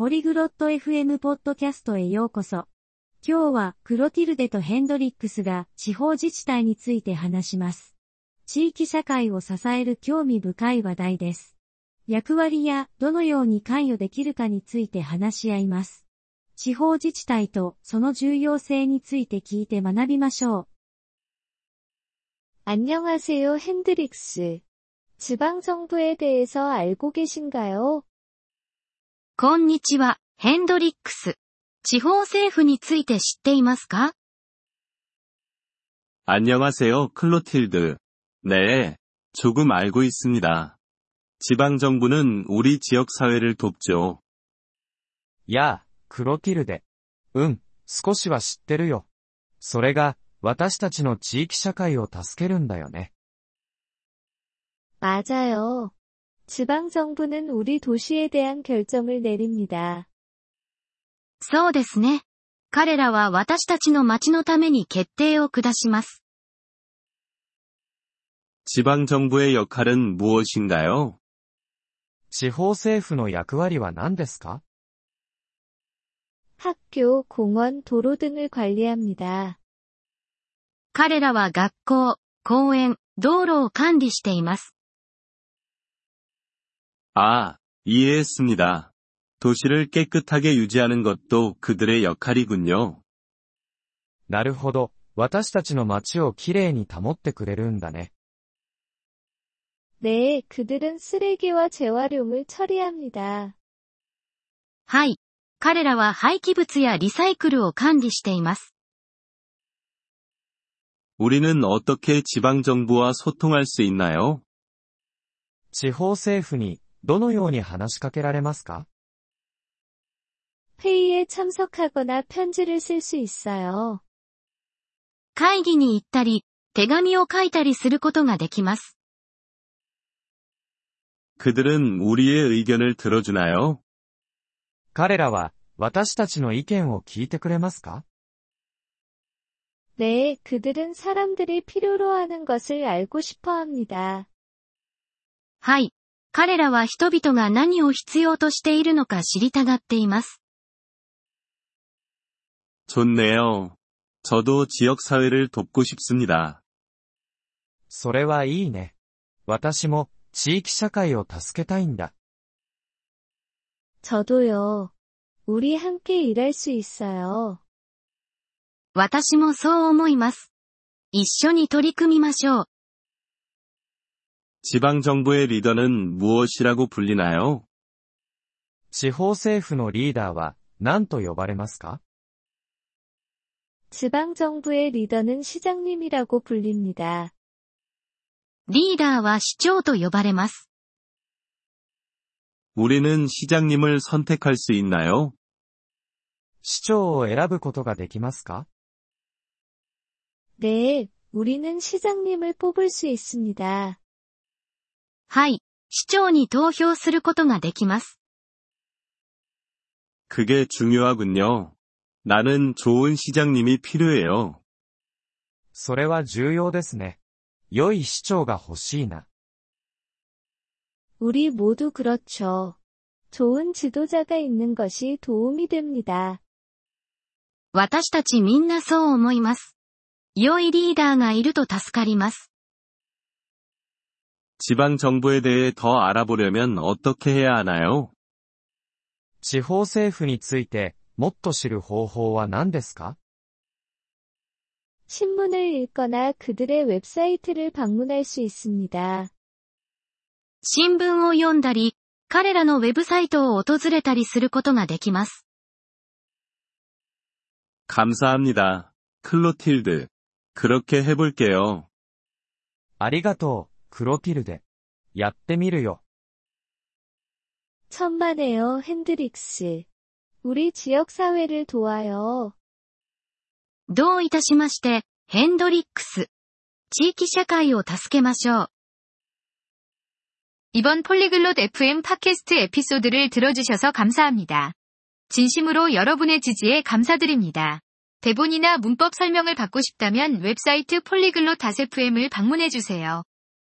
ポリグロット FM ポッドキャストへようこそ。今日はクロティルデとヘンドリックスが地方自治体について話します。地域社会を支える興味深い話題です。役割やどのように関与できるかについて話し合います。地方自治体とその重要性について聞いて学びましょう。안녕하세요핸드릭스 지방정부에대해서알고계신가요 こんにちは、ヘンドリックス。地方政府について知っていますか안녕하세요클로틸드네조금알고있습니다지방정부는우리지역사회를돕죠やあ、クロティルデ。うん、少しは知ってるよ。それが、私たちの地域社会を助けるんだよね。 맞아요. 지방정부는 우리 도시에 대한 결정을 내립니다. そうですね。彼らは私たちの町のために決定を下します。 지방정부의 역할은 무엇인가요? 地方政府の役割は何ですか 학교, 공원, 도로 등을 관리합니다. 彼らは学校、公園、道路を管理しています。 아, 이해했습니다. 도시를 깨끗하게 유지하는 것도 그들의 역할이군요. なるほど。私たちの街をきれいに保ってくれるんだね。 네, 그들은 쓰레기와 재활용을 처리합니다. はい。彼らは廃棄物やリサイクルを管理しています。 우리는 어떻게 지방정부와 소통할 수 있나요? 地方政府に どのように話しかけられますか 회의에 참석하거나 편지를 쓸 수 있어요. 会議に行ったり、手紙を書いたりすることができます。 그들은 우리의 의견을 들어주나요? 彼らは私たちの意見を聞いてくれますか 네, 그들은 사람들이 필요로 하는 것을 알고 싶어 합니다. はい。 彼らは人々が何を必要としているのか知りたがっています。좋네요저도지역사회를돕고싶습니다それはいいね。私も地域社会を助けたいんだ。저도요우리함께일할수있어요私もそう思います。一緒に取り組みましょう。 지방정부의 리더는 무엇이라고 불리나요? 地方政府のリーダーは何と呼ばれますか 지방정부의 리더는 시장님이라고 불립니다. リーダーは市長と呼ばれます。 우리는 시장님을 선택할 수 있나요? 市長を選ぶことができますか 네, 우리는 시장님을 뽑을 수 있습니다. はい。市長に投票することができます。그게중요하군요나는좋은시장님이필요해요それは重要ですね。良い市長が欲しいな。우리모두그렇죠좋은지도자가있는것이도움이됩니다私たちみんなそう思います。良いリーダーがいると助かります。 지방 정부에 대해 더 알아보려면 어떻게 해야 하나요? 地方政府についてもっと知る方法は何ですか 신문을 읽거나 그들의 웹사이트를 방문할 수 있습니다. 新聞を読んだり、彼らのウェブサイトを訪れたりすることができます。 감사합니다. 클로틸드. 그렇게 해볼게요. ありがとう。 クロティルデ。やってみるよ。천만에요핸드릭스우리지역사회를도와요どういたしまして、ヘンドリックス。地域社会を助けましょう。이번폴리글롯 FM 팟캐스트에피소드를들어주셔서감사합니다 진심으로여러분의지지에감사드립니다 대본이나 문법 설명을 받고 싶다면 웹사이트 폴리글롯 FM 을 방문해 주세요.